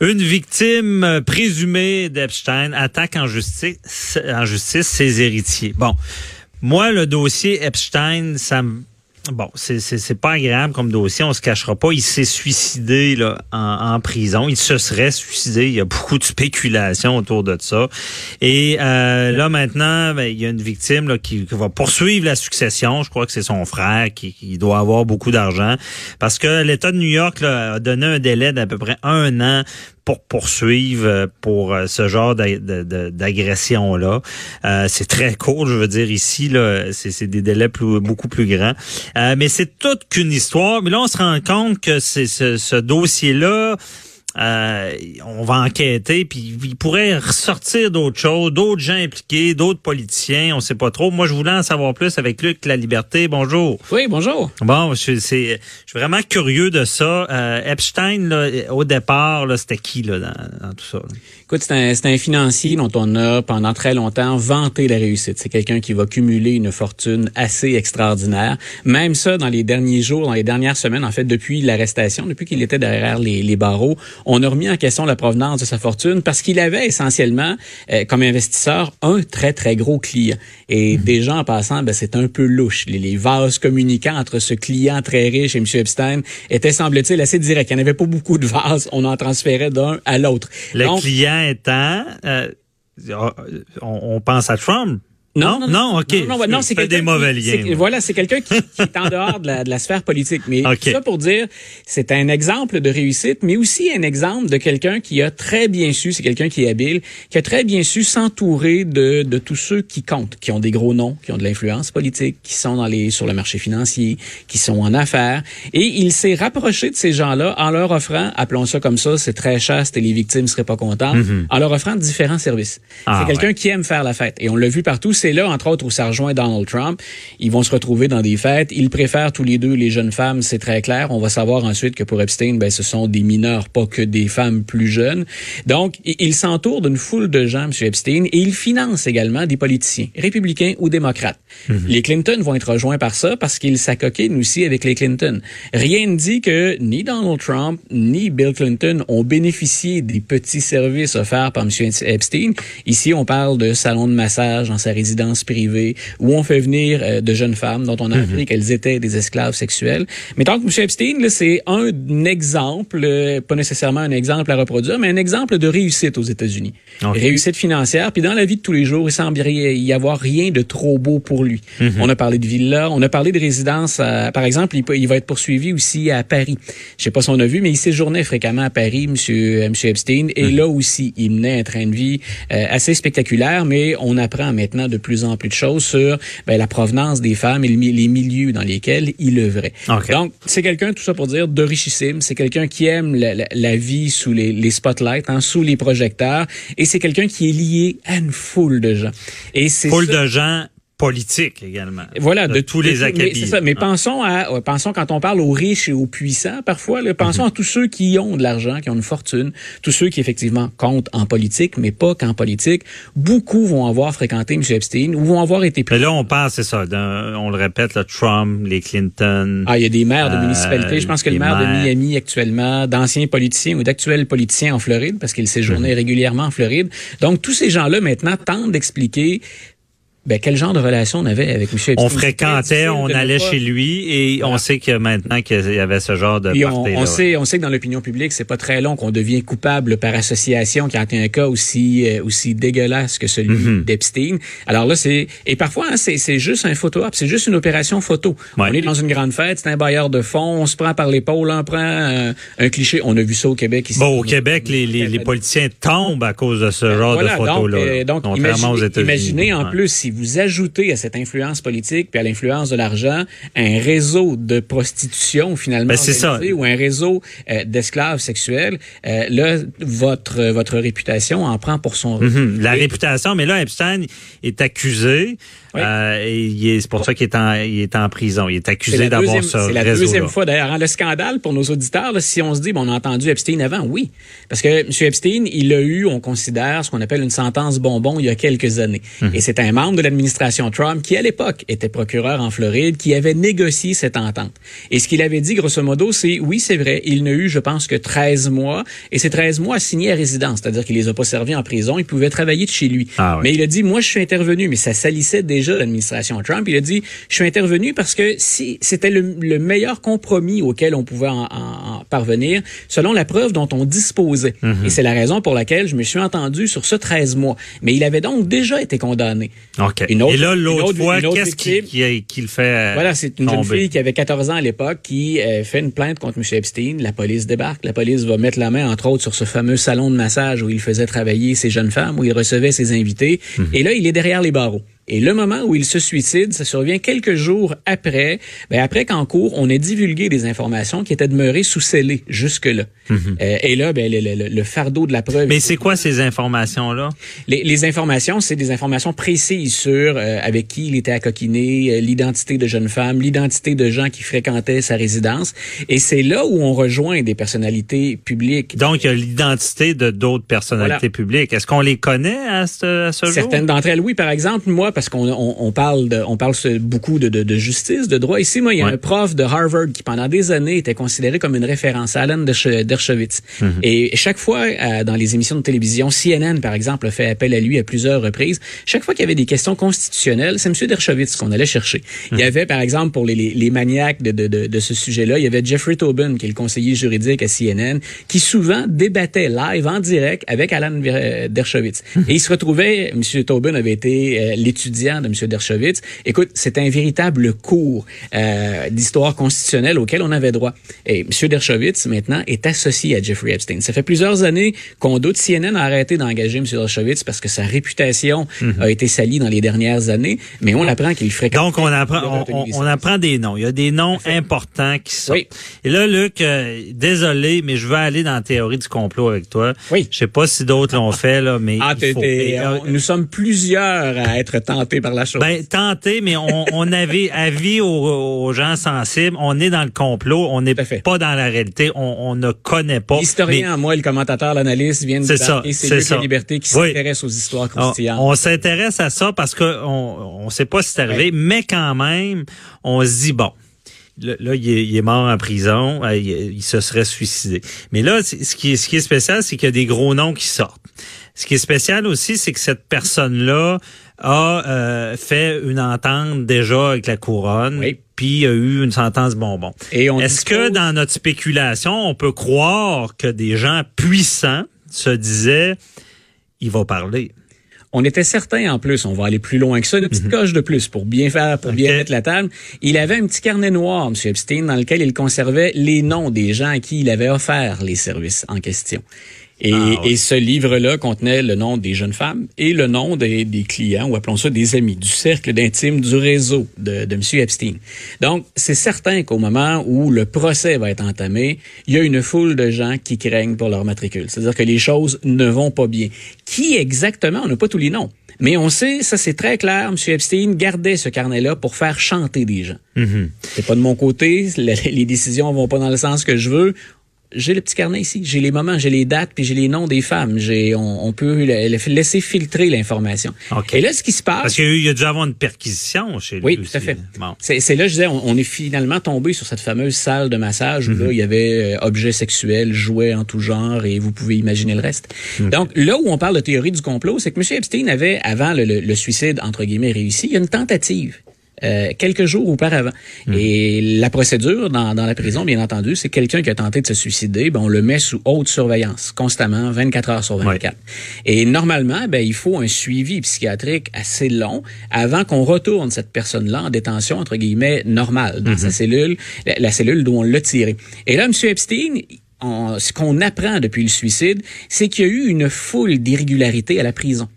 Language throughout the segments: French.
Une victime présumée d'Epstein attaque en justice, en justice ses héritiers. Bon, moi, le dossier Epstein, ça me Bon, c'est c'est pas agréable comme dossier, on se cachera pas. Il s'est suicidé là, en, prison. Il se serait suicidé. Il y a beaucoup de spéculation autour de ça. Et euh, là maintenant, ben, il y a une victime là, qui, va poursuivre la succession. Je crois que c'est son frère qui, qui, doit avoir beaucoup d'argent parce que l'État de New York là, a donné un délai d'à peu près un an pour poursuivre euh, pour euh, ce genre d'agression-là. Euh, c'est très court, je veux dire, ici, là, c'est des délais plus, beaucoup plus grands. mais c'est toute qu'une histoire. Mais là, on se rend compte que c'est ce, ce dossier-là euh, on va enquêter, puis il pourrait ressortir d'autres choses, d'autres gens impliqués, d'autres politiciens, on sait pas trop. Moi, je voulais en savoir plus avec Luc La Liberté. Bonjour. Oui, bonjour. Bon, je, je suis vraiment curieux de ça. Euh, Epstein, là, au départ, là, c'était qui là, dans, tout ça? Écoute, c'est un, un, financier dont on a pendant très longtemps vanté la réussite. C'est quelqu'un qui va cumuler une fortune assez extraordinaire. Même ça, dans les derniers jours, dans les dernières semaines, en fait, depuis l'arrestation, depuis qu'il était derrière les, les barreaux, on a remis en question la provenance de sa fortune parce qu'il avait essentiellement, euh, comme investisseur, un très, très gros client. Et mhm. déjà, en passant, ben, c'est un peu louche. Les, vases communicants entre ce client très riche et M. Epstein étaient, semble-t-il, assez directs. Il n'y en avait pas beaucoup de vases. On en transférait d'un à l'autre. Le client étant... Euh, on pense à Trump. Non, non, ok. Non, non, c'est des mauvais liens. Voilà, c'est quelqu'un qui, est en dehors de la, de la sphère politique. Mais ça pour dire, c'est un exemple de réussite, mais aussi un exemple de quelqu'un qui a très bien su, c'est quelqu'un qui est habile, qui a très bien su s'entourer de, de tous ceux qui comptent, qui ont des gros noms, qui ont de l'influence politique, qui sont dans les sur le marché financier, qui sont en affaires. Et il s'est rapproché de ces gens-là en leur offrant, appelons ça comme ça, c'est très chaste et les victimes seraient pas contentes, mm-hmm. en leur offrant différents services. Ah, c'est quelqu'un qui aime faire la fête. Et on l'a vu partout, c'est là, entre autres, où ça rejoint Donald Trump. Ils vont se retrouver dans des fêtes. Ils préfèrent tous les deux les jeunes femmes, c'est très clair. On va savoir ensuite que pour Epstein, ben, ce sont des mineurs, pas que des femmes plus jeunes. Donc, il s'entoure d'une foule de gens, M. Epstein, et il finance également des politiciens, républicains ou démocrates. Mhm. Les Clinton vont être rejoints par ça parce qu'ils s'acoquinent aussi avec les Clinton. Rien ne dit que ni Donald Trump ni Bill Clinton ont bénéficié des petits services offerts par M. Epstein. Ici, on parle de salon de massage dans sa résidence privée où on fait venir euh, de jeunes femmes dont on a appris mhm. qu'elles étaient des esclaves sexuels. Mais tant que M. Epstein, c'est un exemple, euh, pas nécessairement un exemple à reproduire, mais un exemple de réussite aux États-Unis. Réussite financière. Puis dans la vie de tous les jours, il semblerait y avoir rien de trop beau pour lui. Mhm. On a parlé de villas, on a parlé de résidences. par exemple, il, il, va être poursuivi aussi à Paris. Je sais pas si on a vu, mais il séjournait fréquemment à Paris, Monsieur, euh, Monsieur Epstein. Et mhm. là aussi, il menait un train de vie assez spectaculaire, mais on apprend maintenant de plus en plus de choses sur ben, la provenance des femmes et les milieux dans lesquels il œuvrait. Donc, c'est quelqu'un, tout ça pour dire, de richissime. C'est quelqu'un qui aime la, vie sous les, les spotlights, hein, sous les projecteurs. Et c'est quelqu'un qui est lié à une foule de gens. Et c'est foule de gens politique également. Voilà, de, tous les acabits. Mais, ça, mais pensons à, pensons quand on parle aux riches et aux puissants, parfois, là, pensons mhm. à tous ceux qui ont de l'argent, qui ont une fortune, tous ceux qui effectivement comptent en politique, mais pas qu'en politique. Beaucoup vont avoir fréquenté M. Epstein ou vont avoir été. Mais là, on parle, c'est ça, on le répète, le Trump, les Clinton. Ah, il y a des maires de euh, municipalités. Je pense que le maire de Miami actuellement, d'anciens politiciens ou d'actuels politiciens en Floride, parce qu'il séjournait mhm. régulièrement en Floride. Donc tous ces gens-là maintenant tentent d'expliquer ben, quel genre de relation on avait avec M. Epstein? On fréquentait, on allait chez lui et on sait que maintenant qu'il y avait ce genre de on, on, sait, on sait que dans l'opinion publique, c'est pas très long qu'on devient coupable par association quand il y a un cas aussi euh, aussi dégueulasse que celui mhm. d'Epstein. Alors là, c'est et parfois hein, c'est juste un photo op, c'est juste une opération photo. On est dans une grande fête, c'est un bailleur de fonds, on se prend par l'épaule, on prend un, cliché. On a vu ça au Québec ici. Bon, au Québec, les, les, les, politiciens tombent à cause de ce genre de photos là. Donc, euh, donc imaginez, en plus si vous ajoutez à cette influence politique puis à l'influence de l'argent un réseau de prostitution finalement ben, ou un réseau euh, d'esclaves sexuels, euh, là votre votre réputation en prend pour son. Mhm. La réputation, mais là Epstein est accusé euh, et c'est pour ça qu'il est en il est en prison. Il est accusé d'avoir ce C'est la deuxième fois d'ailleurs. Hein, le scandale pour nos auditeurs, si on se dit bon, on a entendu Epstein avant, oui, parce que M. Epstein, il a eu, on considère ce qu'on appelle une sentence bonbon il y a quelques années. Mhm. Et c'est un membre de l'administration Trump qui, à l'époque, était procureur en Floride, qui avait négocié cette entente. Et ce qu'il avait dit, grosso modo, c'est oui, c'est vrai, il n'a eu, je pense, que 13 mois, et ces 13 mois assignés à résidence, c'est-à-dire qu'il les a pas servis en prison, il pouvait travailler de chez lui. Ah mais il a dit, moi, je suis intervenu, mais ça salissait déjà l'administration Trump. Il a dit, je suis intervenu parce que si c'était le, meilleur compromis auquel on pouvait en, parvenir, selon la preuve dont on disposait. Mhm. Et c'est la raison pour laquelle je me suis entendu sur ce 13 mois. Mais il avait donc déjà été condamné. OK. Et là, l'autre fois, qu'est-ce qu'il fait euh, Voilà, c'est une jeune fille qui avait 14 ans à l'époque qui euh, fait une plainte contre M. Epstein. La police débarque. La police va mettre la main, entre autres, sur ce fameux salon de massage où il faisait travailler ces jeunes femmes, où il recevait ses invités. Mhm. Et là, il est derrière les barreaux. Et le moment où il se suicide, ça survient quelques jours après, ben après qu'en cours, on ait divulgué des informations qui étaient demeurées sous scellées jusque-là. Mhm. euh, et là, ben, le, le, fardeau de la preuve... Mais c'est quoi ces informations-là? Les, les, informations, c'est des informations précises sur euh, avec qui il était à coquiner, euh, l'identité de jeunes femmes, l'identité de gens qui fréquentaient sa résidence. Et c'est là où on rejoint des personnalités publiques. Donc, il y a l'identité de d'autres personnalités publiques. Est-ce qu'on les connaît à ce, à ce jour? Certaines d'entre elles, oui. Par exemple, moi, parce qu'on on, parle de, on parle beaucoup de, de, justice, de droit. Ici, moi, il y a un prof de Harvard qui, pendant des années, était considéré comme une référence, Alan Dershowitz. Mhm. Et chaque fois, euh, dans les émissions de télévision, CNN, par exemple, a fait appel à lui à plusieurs reprises. Chaque fois qu'il y avait des questions constitutionnelles, c'est M. Dershowitz qu'on allait chercher. Il y mhm. avait, par exemple, pour les, les, maniaques de, de, de, ce sujet-là, il y avait Jeffrey Tobin, qui est le conseiller juridique à CNN, qui souvent débattait live, en direct, avec Alan Dershowitz. Mhm. Et il se retrouvait, M. Tobin avait été euh, l'étudiant de M. Dershowitz. Écoute, c'est un véritable cours euh, d'histoire constitutionnelle auquel on avait droit. Et M. Dershowitz, maintenant, est associé à Jeffrey Epstein. Ça fait plusieurs années qu'on doute. CNN a arrêté d'engager M. Dershowitz parce que sa réputation mhm. a été salie dans les dernières années, mais on apprend qu'il fréquente... Donc, on apprend, on, apprend des noms. Il y a des noms importants qui sont... Oui. Et là, Luc, euh, désolé, mais je veux aller dans la théorie du complot avec toi. Oui. Je sais pas si d'autres l'ont fait, là, mais... Ah, faut... nous sommes plusieurs à être tenté par la chose. Ben, tenté, mais on, on avait avis aux, aux, gens sensibles. On est dans le complot. On n'est pas dans la réalité. On, on ne connaît pas. L'historien, moi, le commentateur, l'analyste viennent de ça, et c'est la liberté qui s'intéresse aux histoires croustillantes. On, s'intéresse à ça parce que on, on sait pas si c'est arrivé, mais quand même, on se dit bon. Là, il est, mort en prison, euh, il, se serait suicidé. Mais là, ce qui, ce qui est spécial, c'est qu'il y a des gros noms qui sortent. Ce qui est spécial aussi, c'est que cette personne-là a euh, fait une entente déjà avec la couronne. Oui. Puis a eu une sentence bonbon. Est-ce que dans notre spéculation, on peut croire que des gens puissants se disaient, il va parler? On était certain en plus, on va aller plus loin que ça, une petite mhm. coche de plus pour bien faire, pour bien mettre la table. Il avait un petit carnet noir, M. Epstein, dans lequel il conservait les noms des gens à qui il avait offert les services en question. Et, ah, et, ce livre-là contenait le nom des jeunes femmes et le nom des, des clients, ou appelons ça des amis, du cercle d'intime du réseau de, de M. Epstein. Donc, c'est certain qu'au moment où le procès va être entamé, il y a une foule de gens qui craignent pour leur matricule. C'est-à-dire que les choses ne vont pas bien. Qui exactement? On n'a pas tous les noms. Mais on sait, ça c'est très clair, M. Epstein gardait ce carnet-là pour faire chanter des gens. Mm-hmm. C'est pas de mon côté, les décisions vont pas dans le sens que je veux j'ai le petit carnet ici, j'ai les moments, j'ai les dates, puis j'ai les noms des femmes. J'ai, on, on peut laisser filtrer l'information. Et là, ce qui se passe... Parce qu'il y a dû avoir une perquisition chez lui Oui, tout à fait. C'est là, je disais, on, est finalement tombé sur cette fameuse salle de massage où là, mhm. il y avait euh, objets sexuels, jouets en tout genre, et vous pouvez imaginer le reste. Donc, là où on parle de théorie du complot, c'est que M. Epstein avait, avant le, le suicide, entre guillemets, réussi, il y a une tentative euh, quelques jours auparavant. Hmm. Et la procédure dans, dans, la prison, bien entendu, c'est quelqu'un qui a tenté de se suicider, ben on le met sous haute surveillance, constamment, 24 heures sur 24. Et normalement, ben, il faut un suivi psychiatrique assez long avant qu'on retourne cette personne-là en détention, entre guillemets, normale, dans sa hmm. cellule, la, cellule d'où on l'a tiré. Et là, M. Epstein, ce qu'on apprend depuis le suicide, c'est qu'il y a eu une foule d'irrégularités à la prison.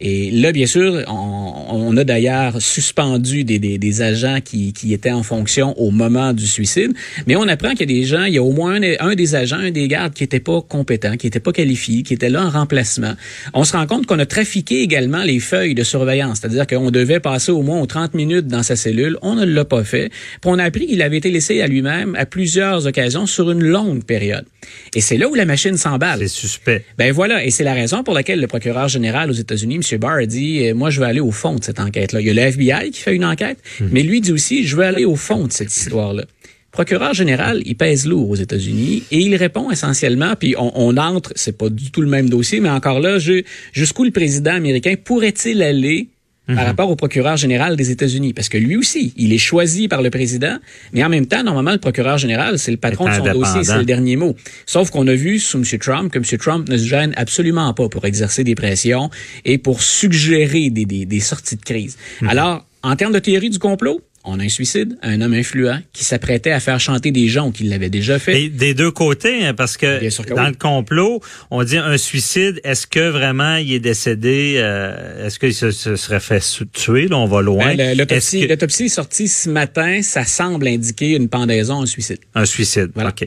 Et là, bien sûr, on, a d'ailleurs suspendu des, des, des agents qui, qui, étaient en fonction au moment du suicide. Mais on apprend qu'il y a des gens, il y a au moins un, des agents, un des gardes qui n'était pas compétent, qui n'était pas qualifié, qui était là en remplacement. On se rend compte qu'on a trafiqué également les feuilles de surveillance, c'est-à-dire qu'on devait passer au moins 30 minutes dans sa cellule. On ne l'a pas fait. Puis on a appris qu'il avait été laissé à lui-même à plusieurs occasions sur une longue période. Et c'est là où la machine s'emballe. C'est suspect. Ben voilà, et c'est la raison pour laquelle le procureur général aux États-Unis. Barr, a dit, euh, moi, je veux aller au fond de cette enquête-là. Il y a le FBI qui fait une enquête, hmm. mais lui dit aussi, je veux aller au fond de cette histoire-là procureur général, il pèse lourd aux États-Unis et il répond essentiellement, puis on, on entre, c'est pas du tout le même dossier, mais encore là, jusqu'où le président américain pourrait-il aller par mhm. rapport au procureur général des États-Unis. Parce que lui aussi, il est choisi par le président, mais en même temps, normalement, le procureur général, c'est le patron de son dossier, c'est le dernier mot. Sauf qu'on a vu sous M. Trump que M. Trump ne se gêne absolument pas pour exercer des pressions et pour suggérer des, des, des sorties de crise. Mhm. Alors, en termes de théorie du complot, on a un suicide, un homme influent qui s'apprêtait à faire chanter des gens qui l'avaient déjà fait. Et des deux côtés, hein, parce que, dans le complot, on dit un suicide. Est-ce que vraiment il est décédé euh, Est-ce qu'il se, serait fait tuer Là, on va loin. Ben, l'autopsie, est sortie ce matin. Ça semble indiquer une pendaison, un suicide. Un suicide. Voilà. Ok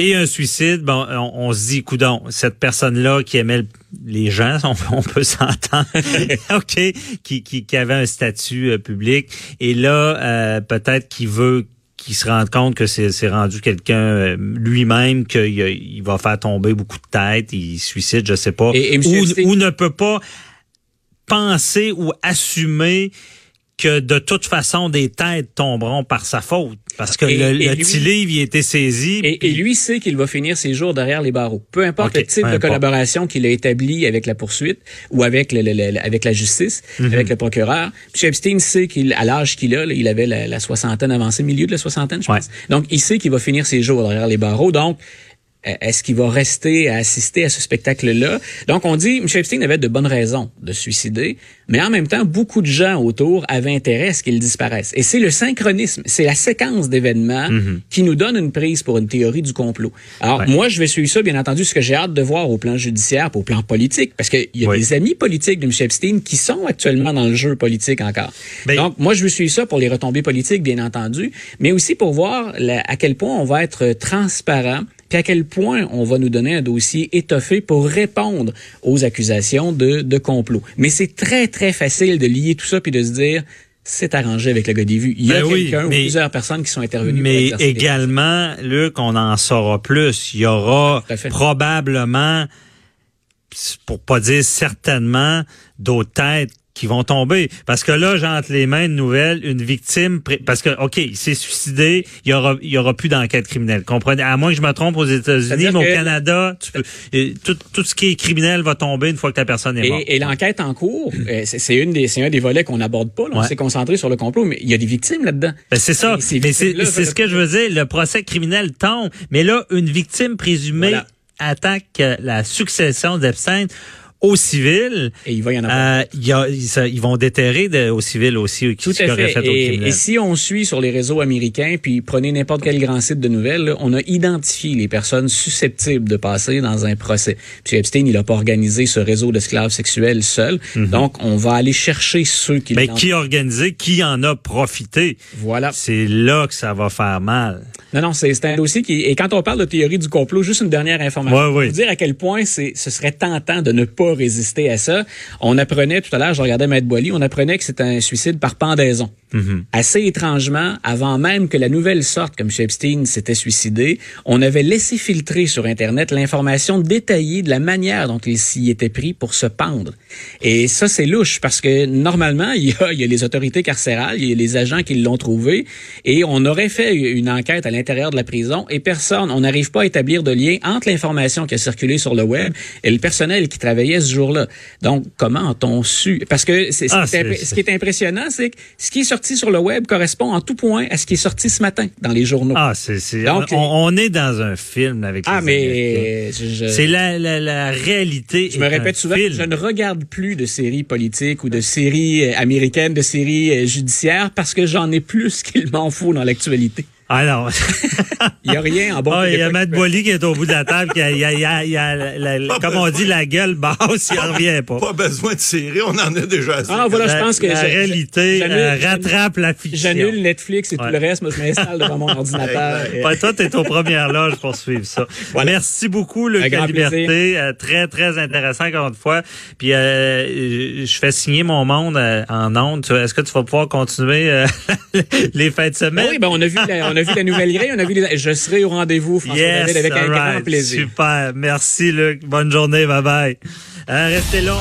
et un suicide, bon, on, se dit, coudon, cette personne-là qui aimait les gens, on, peut s'entendre, ok, qui, qui, avait un statut euh, public, et là, euh, peut-être qu'il veut qu'il se rende compte que c'est rendu quelqu'un euh, lui-même qu'il il va faire tomber beaucoup de têtes, il suicide, je sais pas, ou, ou ne peut pas penser ou assumer que de toute façon, des têtes tomberont par sa faute. Parce que le, le petit livre, il a été saisi. Et, lui sait qu'il va finir ses jours derrière les barreaux. Peu importe le type de collaboration qu'il a établi avec la poursuite ou avec, le, avec la justice, mhm. avec le procureur. M. Epstein sait qu'il, à l'âge qu'il a, il avait la, soixantaine avancée, milieu de la soixantaine, je pense. Donc, il sait qu'il va finir ses jours derrière les barreaux. Donc, est-ce qu'il va rester à assister à ce spectacle-là? Donc, on dit, M. Epstein avait de bonnes raisons de se suicider, mais en même temps, beaucoup de gens autour avaient intérêt à ce qu'il disparaisse. Et c'est le synchronisme, c'est la séquence d'événements mhm. qui nous donne une prise pour une théorie du complot. Alors, moi, je vais suivre ça, bien entendu, ce que j'ai hâte de voir au plan judiciaire, au plan politique, parce qu'il y a des amis politiques de M. Epstein qui sont actuellement dans le jeu politique encore. Ben, Donc, moi, je vais suivre ça pour les retombées politiques, bien entendu, mais aussi pour voir à quel point on va être transparent puis à quel point on va nous donner un dossier étoffé pour répondre aux accusations de, de complot. Mais c'est très, très facile de lier tout ça puis de se dire c'est arrangé avec le gars des vues. Il y a ben quelqu'un ou plusieurs personnes qui sont intervenues. Mais également, Luc, on en saura plus. Il y aura probablement, pour pas dire certainement, d'autres têtes qui vont tomber. Parce que là, j'ai entre les mains une nouvelle, une victime, parce que, OK, il s'est suicidé, il y aura, il y aura plus d'enquête criminelle. Comprenez? À moins que je me trompe aux États-Unis, mais au Canada, tout, tout ce qui est criminel va tomber une fois que la personne est morte. Et, l'enquête en cours, euh, c'est une des, c'est un des volets qu'on n'aborde pas. On s'est concentré sur le complot, mais il y a des victimes là-dedans. Ben, c'est ça. Mais c'est ce que je veux dire. Le procès criminel tombe, mais là, une victime présumée attaque la succession d'Epstein au civil. Et il va y en avoir. Euh, ils vont déterrer de, au civil aussi Tout à fait. et, et, si on suit sur les réseaux américains, puis prenez n'importe quel grand site de nouvelles, on a identifié les personnes susceptibles de passer dans un procès. Puis Epstein, il n'a pas organisé ce réseau d'esclaves sexuels seul. Mhm. Donc, on va aller chercher ceux qui... Mais qui a organisé, qui en a profité? Voilà. C'est là que ça va faire mal. Non, non, c'est un dossier qui... Et quand on parle de théorie du complot, juste une dernière information. Ouais, Pour dire à quel point ce serait tentant de ne pas résister à ça. On apprenait tout à l'heure, je regardais Maître Boily, on apprenait que c'était un suicide par pendaison. Mm-hmm. Assez étrangement, avant même que la nouvelle sorte que M. Epstein s'était suicidé, on avait laissé filtrer sur Internet l'information détaillée de la manière dont il s'y était pris pour se pendre. Et ça, c'est louche parce que normalement, il y, a, il y a les autorités carcérales, il y a les agents qui l'ont trouvé et on aurait fait une enquête à l'intérieur de la prison et personne, on n'arrive pas à établir de lien entre l'information qui a circulé sur le web et le personnel qui travaillait ce jour-là. Donc, comment ont-on su? Parce que ah, ce qui est impressionnant, c'est que ce qui est sorti sur le web correspond en tout point à ce qui est sorti ce matin dans les journaux. Ah, c'est, Donc, on, est dans un film avec Ah, mais... C'est la, la, la, réalité. Je me répète souvent, je ne regarde plus de séries politiques ou de séries euh, américaines, de séries euh, judiciaires parce que j'en ai plus qu'il m'en faut dans l'actualité. Ah non. il n'y a rien en bon ah, Il y a Matt Boily qui est au bout de la table, qui a, il a, il a, comme on dit, la gueule basse, il n'en revient pas. Pas besoin de série, on en a déjà assez. Ah, voilà, je pense que la réalité euh, rattrape la fiction. J'annule Netflix et tout le reste, moi je m'installe devant mon ordinateur. Et... Ouais, toi, t'es aux premières loges pour suivre ça. Merci beaucoup, Luc La Liberté. Euh, très, très intéressant, encore une fois. Puis, euh, je fais signer mon monde euh, en ondes. Est-ce que tu vas pouvoir continuer les fêtes de semaine? Ben oui, ben on a vu la, on a vu la nouvelle grille, on a vu les, je serai au rendez-vous, François yes, avec un grand plaisir. Super. Merci, Luc. Bonne journée. Bye bye. restez là.